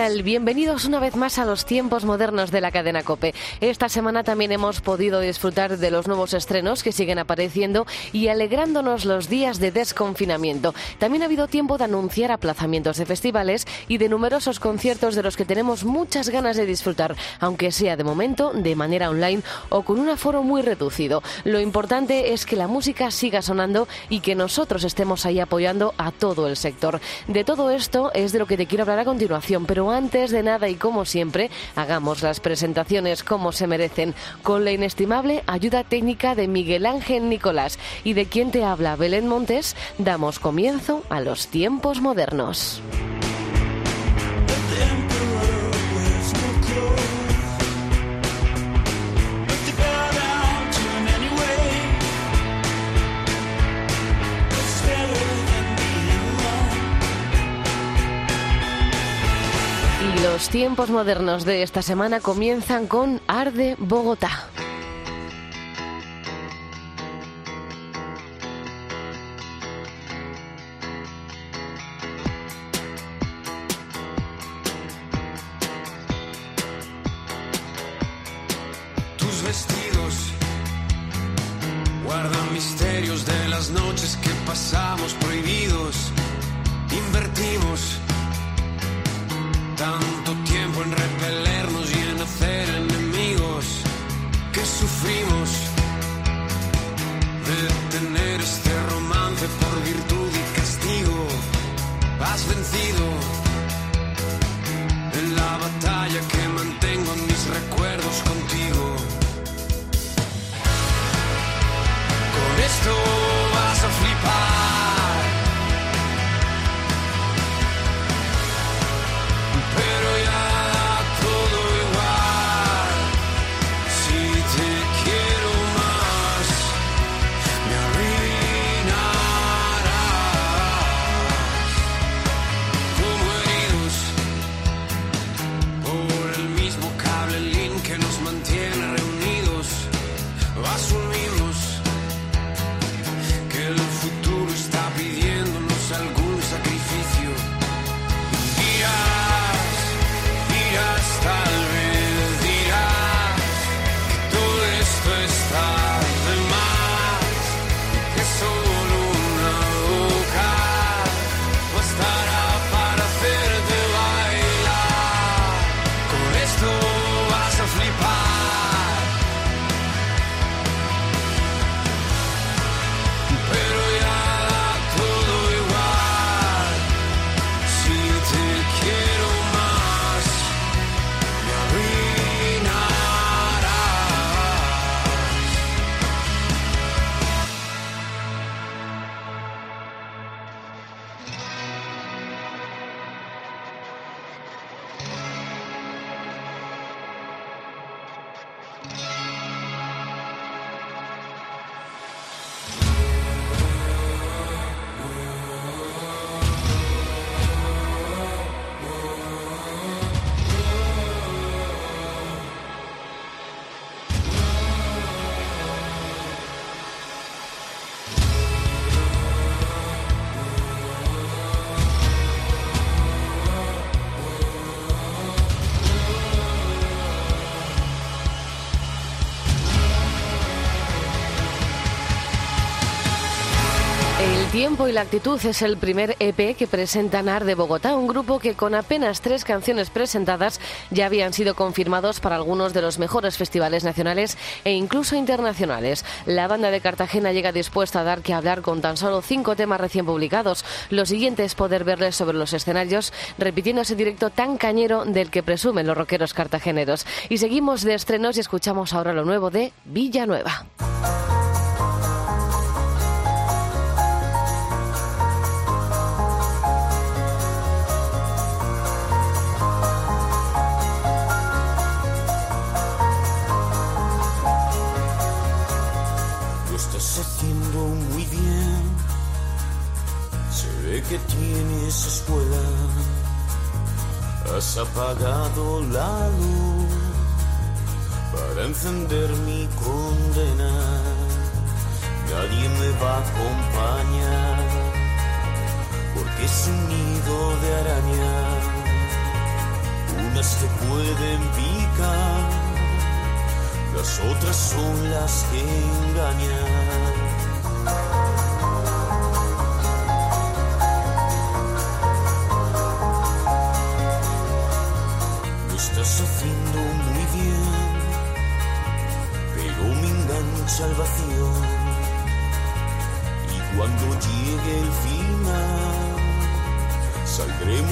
Tal? Bienvenidos una vez más a los tiempos modernos de la cadena Cope. Esta semana también hemos podido disfrutar de los nuevos estrenos que siguen apareciendo y alegrándonos los días de desconfinamiento. También ha habido tiempo de anunciar aplazamientos de festivales y de numerosos conciertos de los que tenemos muchas ganas de disfrutar, aunque sea de momento de manera online o con un aforo muy reducido. Lo importante es que la música siga sonando y que nosotros estemos ahí apoyando a todo el sector. De todo esto es de lo que te quiero hablar a continuación pero antes de nada y como siempre, hagamos las presentaciones como se merecen, con la inestimable ayuda técnica de Miguel Ángel Nicolás y de quien te habla Belén Montes, damos comienzo a los tiempos modernos. Los tiempos modernos de esta semana comienzan con Arde Bogotá. Tus vestidos guardan misterios de las noches que pasamos prohibidos. Invertimos tiempo y la actitud es el primer EP que presenta NAR de Bogotá, un grupo que con apenas tres canciones presentadas ya habían sido confirmados para algunos de los mejores festivales nacionales e incluso internacionales. La banda de Cartagena llega dispuesta a dar que hablar con tan solo cinco temas recién publicados. Lo siguiente es poder verles sobre los escenarios repitiendo ese directo tan cañero del que presumen los rockeros cartageneros. Y seguimos de estrenos y escuchamos ahora lo nuevo de Villanueva. Tienes escuela, has apagado la luz para encender mi condena. Nadie me va a acompañar porque es un nido de araña. Unas te pueden picar, las otras son las que engañan.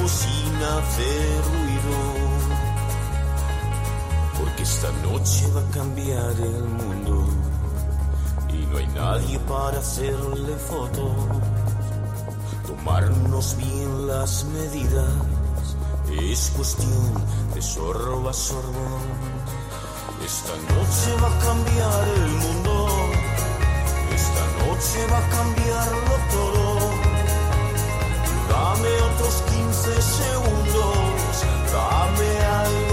Sin hacer ruido. Porque esta noche va a cambiar el mundo y no hay nadie para hacerle fotos. Tomarnos bien las medidas es cuestión de sorbo a sorbo. Esta noche va a cambiar el mundo. Esta noche va a cambiarlo todo. Segundos. Dame algo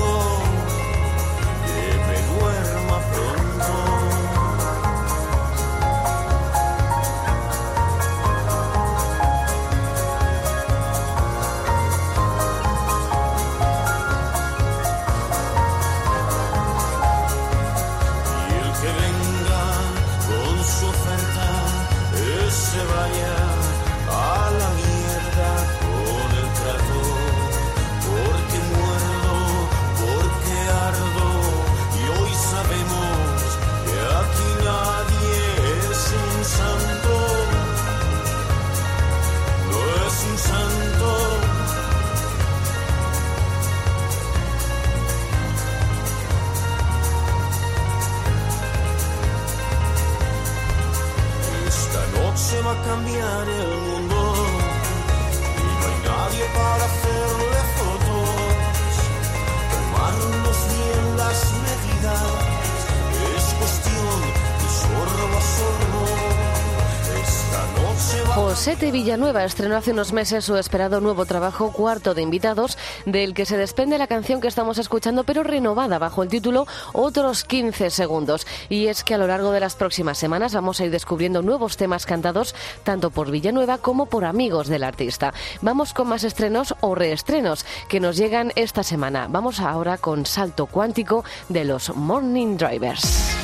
Villanueva estrenó hace unos meses su esperado nuevo trabajo Cuarto de Invitados, del que se desprende la canción que estamos escuchando, pero renovada bajo el título Otros 15 segundos. Y es que a lo largo de las próximas semanas vamos a ir descubriendo nuevos temas cantados tanto por Villanueva como por amigos del artista. Vamos con más estrenos o reestrenos que nos llegan esta semana. Vamos ahora con Salto Cuántico de los Morning Drivers.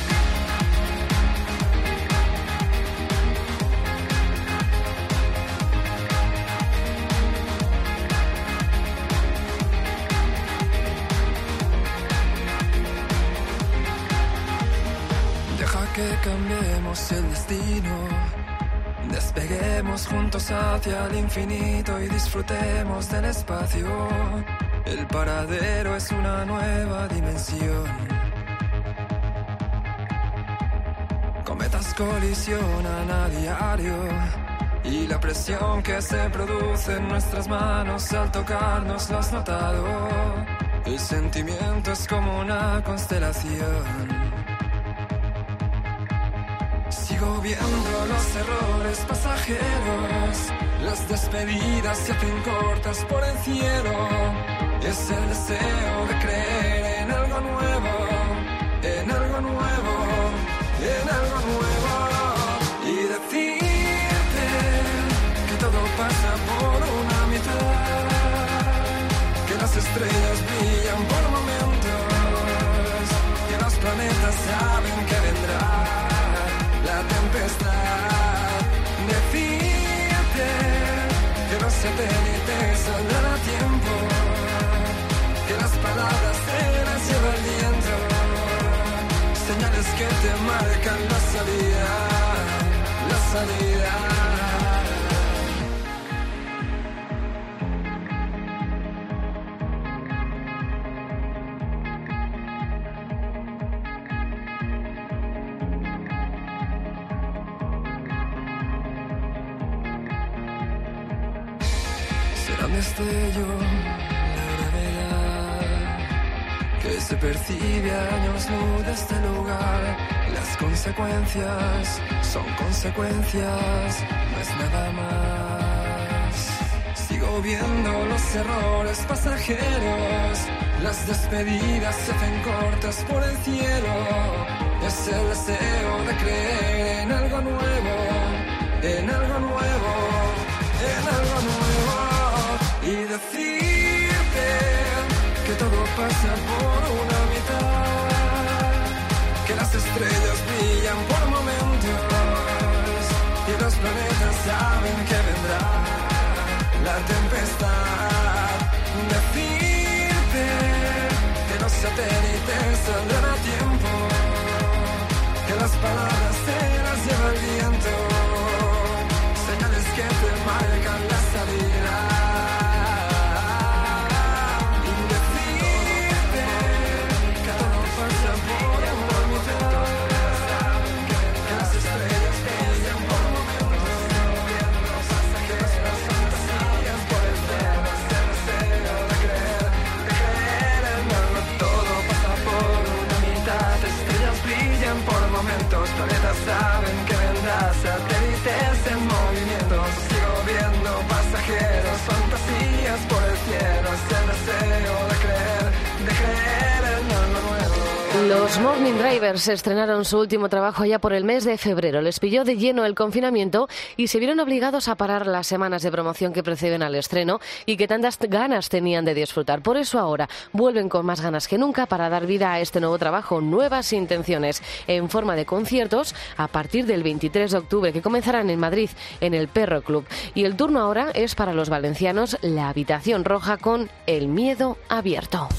Hacia infinito y disfrutemos del espacio. El paradero es una nueva dimensión. Cometas colisionan a diario y la presión que se produce en nuestras manos al tocarnos lo has notado. El sentimiento es como una constelación. Sigo viendo los errores pasajeros, las despedidas se hacen cortas por el cielo. Es el deseo de creer en algo nuevo, en algo nuevo, en algo nuevo. Y decirte que todo pasa por una mitad, que las estrellas brillan por momentos, que los planetas saben que marcan la salida, la salida. destello, la gravedad que se percibe años luz de este lugar. Consecuencias son consecuencias, no es nada más. Sigo viendo los errores pasajeros, las despedidas se hacen cortas por el cielo. Es el deseo de creer en algo nuevo, en algo nuevo, en algo nuevo y decirte que todo pasa por una las estrellas brillan por momentos y los planetas saben que vendrá la tempestad. Decirte que los satélites saldrán a tiempo, que las palabras se las lleva el viento, señales que te marcan la salida. Los Morning Drivers estrenaron su último trabajo ya por el mes de febrero. Les pilló de lleno el confinamiento y se vieron obligados a parar las semanas de promoción que preceden al estreno y que tantas ganas tenían de disfrutar. Por eso ahora vuelven con más ganas que nunca para dar vida a este nuevo trabajo, nuevas intenciones, en forma de conciertos a partir del 23 de octubre, que comenzarán en Madrid, en el Perro Club. Y el turno ahora es para los valencianos La Habitación Roja con El Miedo Abierto.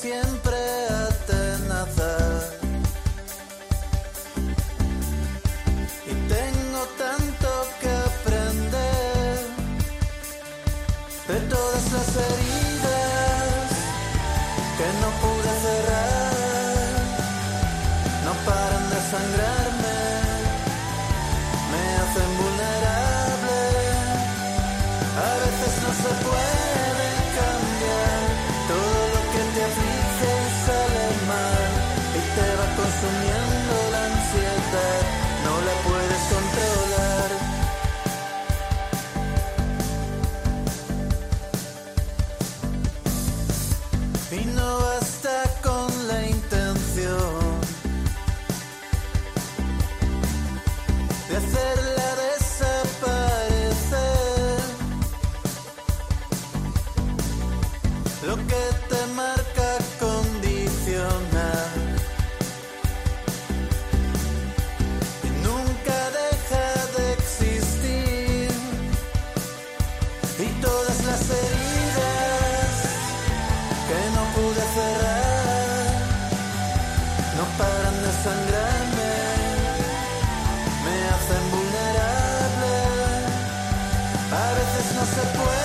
Se se puede.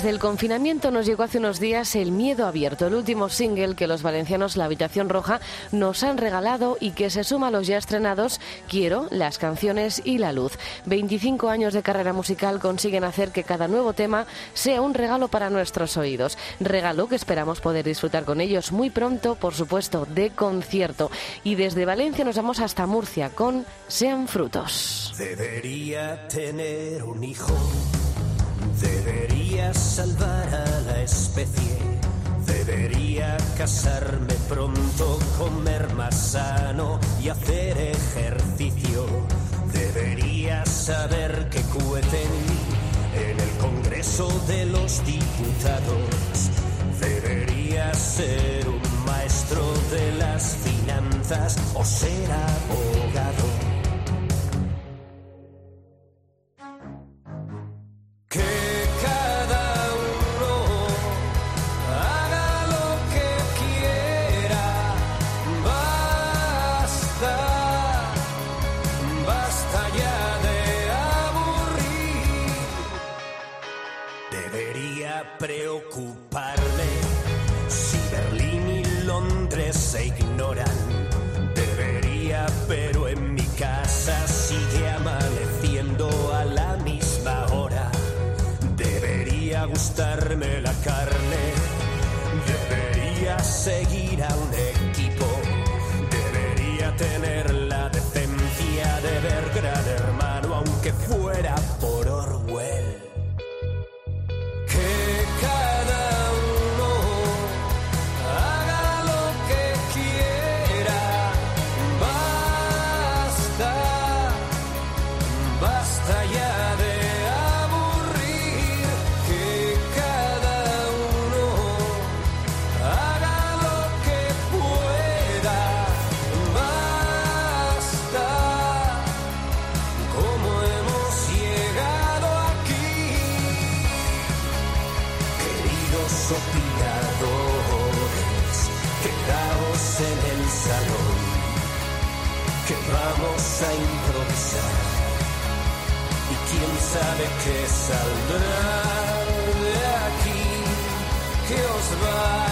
Desde el confinamiento nos llegó hace unos días El Miedo Abierto, el último single que los valencianos La Habitación Roja nos han regalado y que se suma a los ya estrenados Quiero, Las Canciones y La Luz. 25 años de carrera musical consiguen hacer que cada nuevo tema sea un regalo para nuestros oídos. Regalo que esperamos poder disfrutar con ellos muy pronto, por supuesto, de concierto. Y desde Valencia nos vamos hasta Murcia con Sean Frutos. Debería tener un hijo Debería salvar a la especie. Debería casarme pronto, comer más sano y hacer ejercicio. Debería saber que cueten en el Congreso de los Diputados. Debería ser un maestro de las finanzas o ser abogado. gustarme la carne, debería seguir a un equipo, debería tener la decencia de ver gran hermano aunque fuera por sabe que saldrá de aquí, que os va.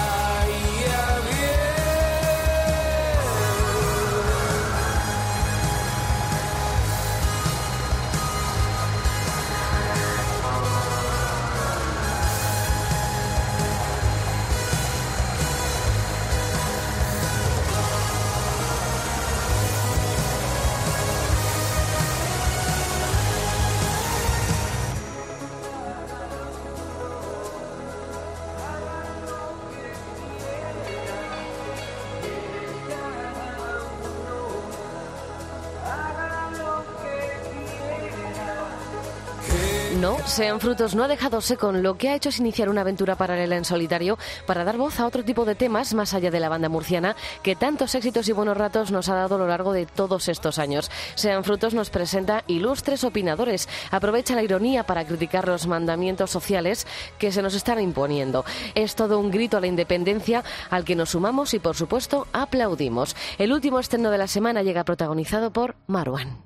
Sean Frutos no ha dejado seco. Lo que ha hecho es iniciar una aventura paralela en solitario para dar voz a otro tipo de temas más allá de la banda murciana que tantos éxitos y buenos ratos nos ha dado a lo largo de todos estos años. Sean Frutos nos presenta ilustres opinadores. Aprovecha la ironía para criticar los mandamientos sociales que se nos están imponiendo. Es todo un grito a la independencia al que nos sumamos y, por supuesto, aplaudimos. El último estreno de la semana llega protagonizado por Marwan.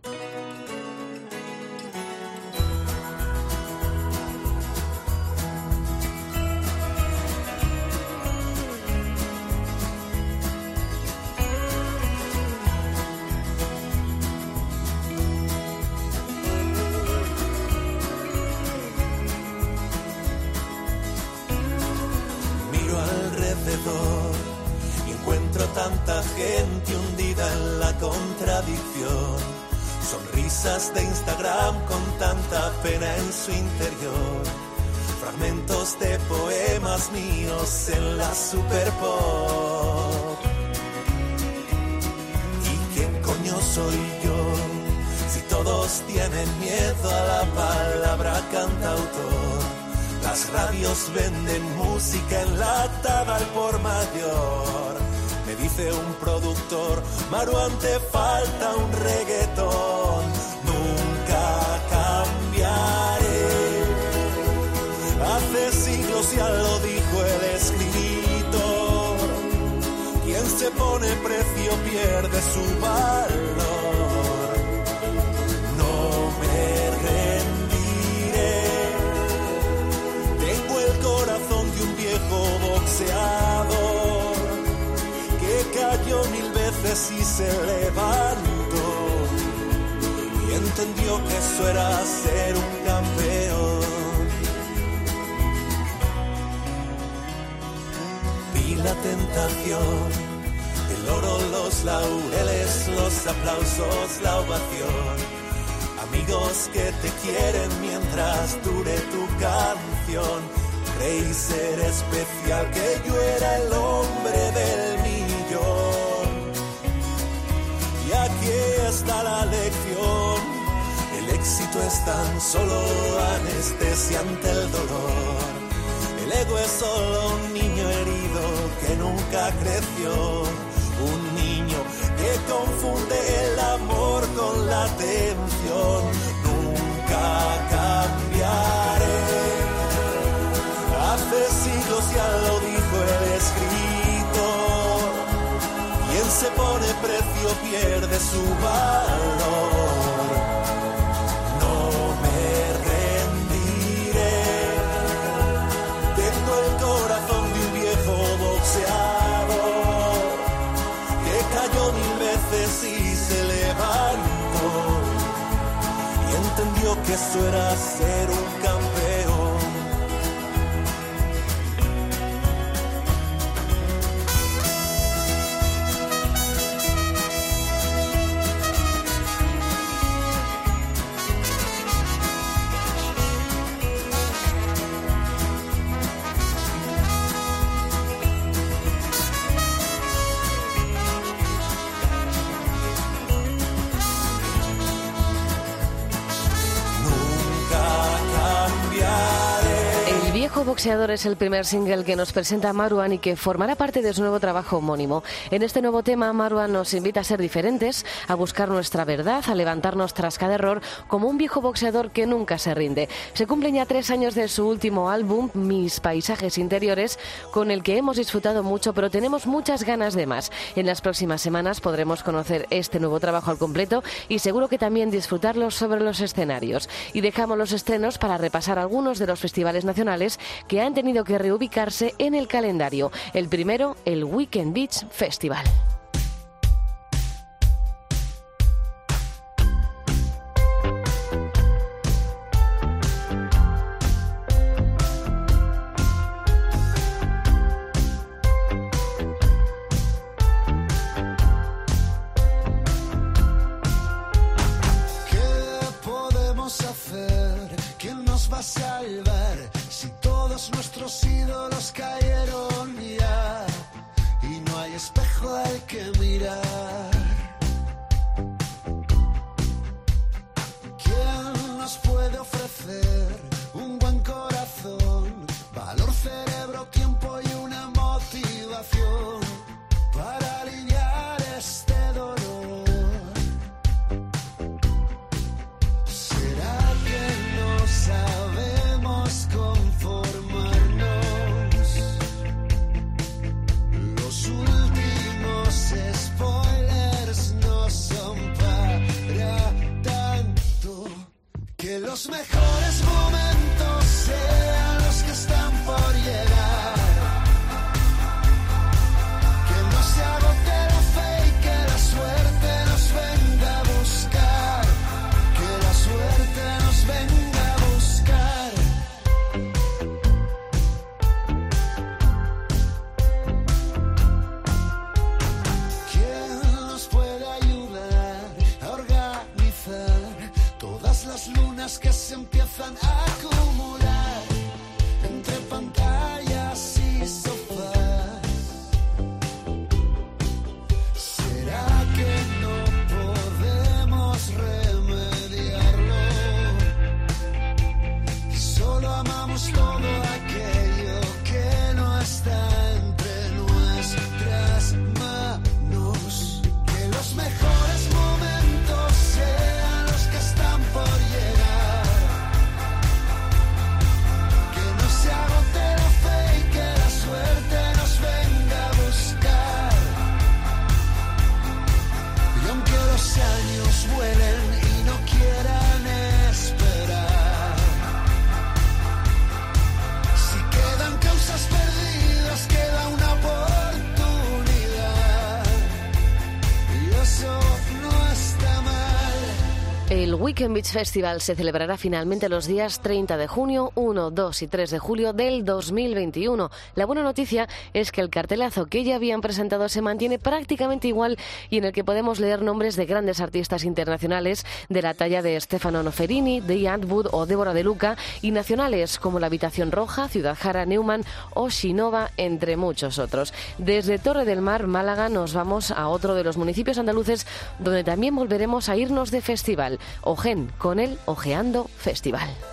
Su interior. Fragmentos de poemas míos en la super pop. ¿Y quién coño soy yo? Si todos tienen miedo a la palabra cantautor. Las radios venden música enlatada al por mayor dice un productor, Maruán te falta un reggaetón, Ya lo dijo el escritor, quien se pone precio pierde su valor. No me rendiré, tengo boxeador que cayó mil veces y se levantó. Y entendió que eso era ser un tentación, el oro, los laureles, los aplausos, la ovación amigos que te quieren mientras dure tu canción. Creí ser especial, que yo era el hombre del millón. Y aquí está la lección. El éxito es tan solo anestesia ante el dolor. El ego es solo un nunca creció. Un niño que confunde el amor con la atención. Nunca cambiaré. Hace siglos ya lo dijo el escritor. Quien se pone precio pierde su valor. Boxeador es el primer single que nos presenta Maruan y que formará parte de su nuevo trabajo homónimo. En este nuevo tema, Maruan nos invita a ser diferentes, a buscar nuestra verdad, a levantarnos tras cada error, como un viejo boxeador que nunca se rinde. Se cumplen ya tres años de su último álbum, Mis Paisajes Interiores, con el que hemos disfrutado mucho, pero tenemos muchas ganas de más. En las próximas semanas podremos conocer este nuevo trabajo al completo y seguro que también disfrutarlo sobre los escenarios. Y dejamos los estrenos para repasar algunos de los festivales nacionales que han tenido que reubicarse en el calendario. El primero, el Weekend Beach Festival. Los mejores momentos Weekend Beach Festival se celebrará finalmente los días 30 de junio, 1, 2 y 3 de julio del 2021. La buena noticia es que el cartelazo que ya habían presentado se mantiene prácticamente igual y en el que podemos leer nombres de grandes artistas internacionales de la talla de Stefano Noferini, de Antwood o Débora de Luca y nacionales como La Habitación Roja, Ciudad Jara, Neumann o Shinova, entre muchos otros. Desde Torre del Mar, Málaga, nos vamos a otro de los municipios andaluces donde también volveremos a irnos de festival. Con el Ojeando Festival.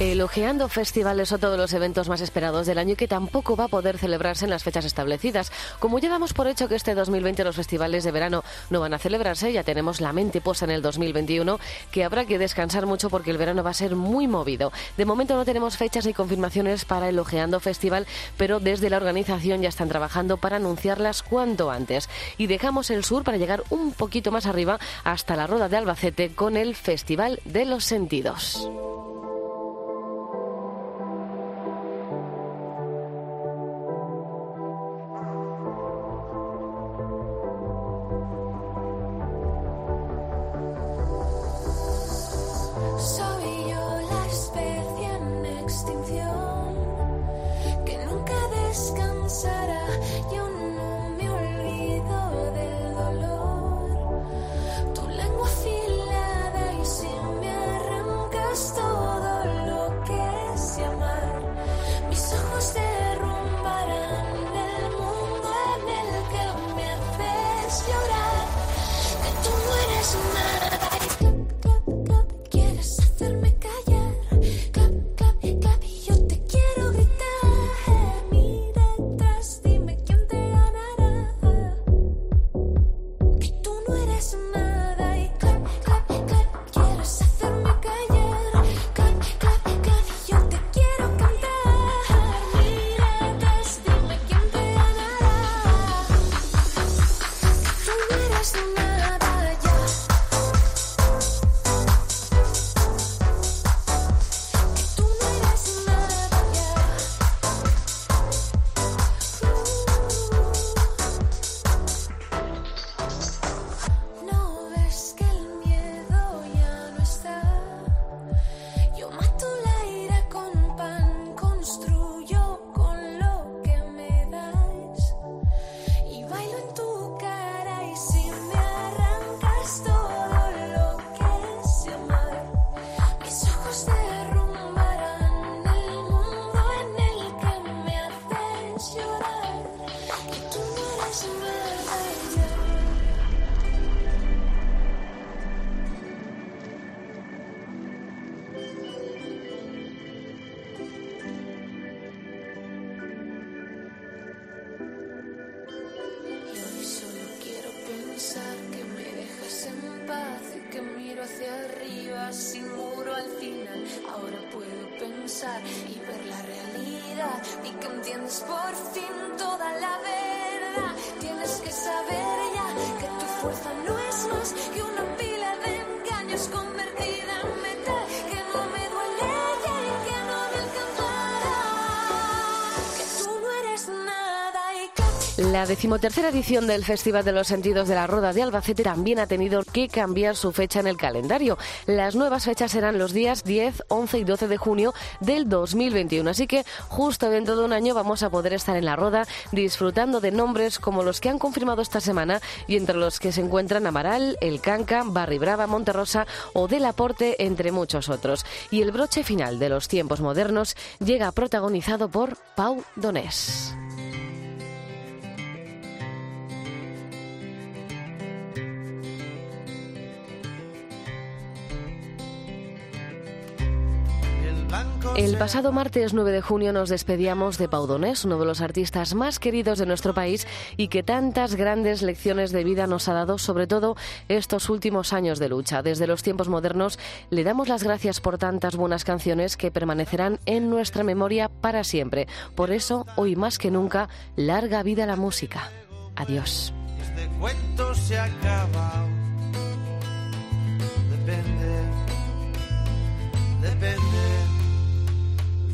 El Ojeando Festival es otro de los eventos más esperados del año que tampoco va a poder celebrarse en las fechas establecidas. Como ya damos por hecho que este 2020 los festivales de verano no van a celebrarse, ya tenemos la mente puesta en el 2021, que habrá que descansar mucho porque el verano va a ser muy movido. De momento no tenemos fechas ni confirmaciones para el Ojeando Festival, pero desde la organización ya están trabajando para anunciarlas cuanto antes. Y dejamos el sur para llegar un poquito más arriba hasta la Roda de Albacete con el Festival de los Sentidos. será? You know decimotercera edición del Festival de los Sentidos de la Roda de Albacete también ha tenido que cambiar su fecha en el calendario. Las nuevas fechas serán los días 10, 11 y 12 de junio del 2021. Así que justo dentro de un año vamos a poder estar en la Roda disfrutando de nombres como los que han confirmado esta semana y entre los que se encuentran Amaral, El Canca, Barri Brava, Monterrosa o Del Aporte, entre muchos otros. Y el broche final de los tiempos modernos llega protagonizado por Pau Donés. El pasado martes 9 de junio nos despedíamos de Pau Donés, uno de los artistas más queridos de nuestro país y que tantas grandes lecciones de vida nos ha dado, sobre todo estos últimos años de lucha. Desde los tiempos modernos le damos las gracias por tantas buenas canciones que permanecerán en nuestra memoria para siempre. Por eso, hoy más que nunca, larga vida la música. Adiós. Este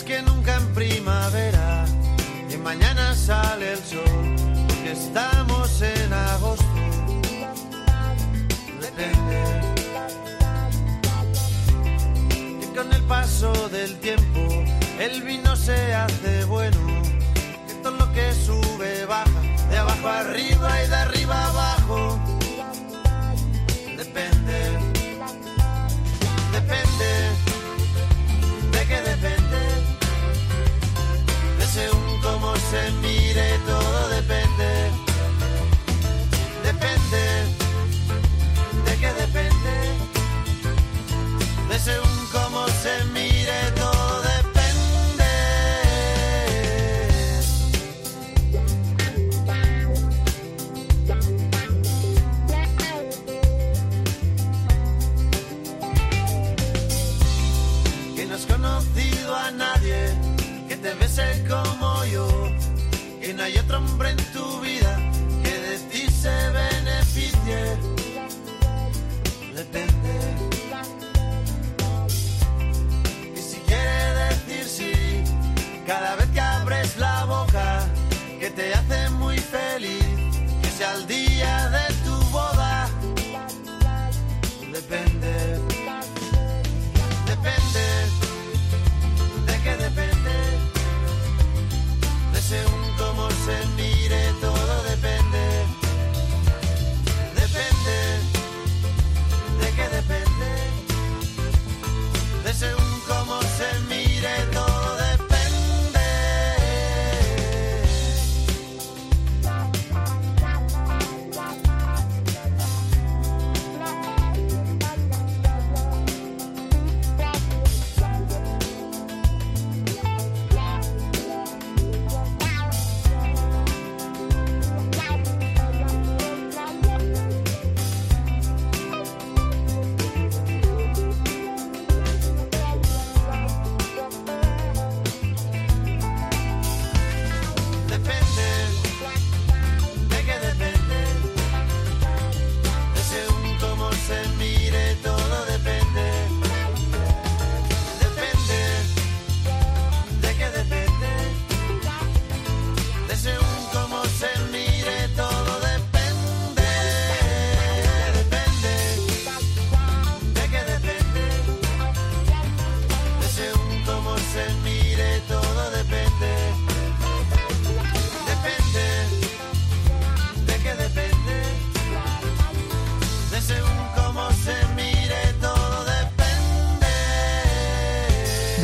Que nunca en primavera. Y mañana sale el sol, porque estamos en agosto. Depende. Y con el paso del tiempo, el vino se hace bueno. Que todo lo que sube baja, de abajo arriba y de cómo se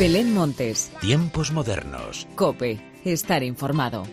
Belén Montes. Tiempos modernos. Cope. Estar informado.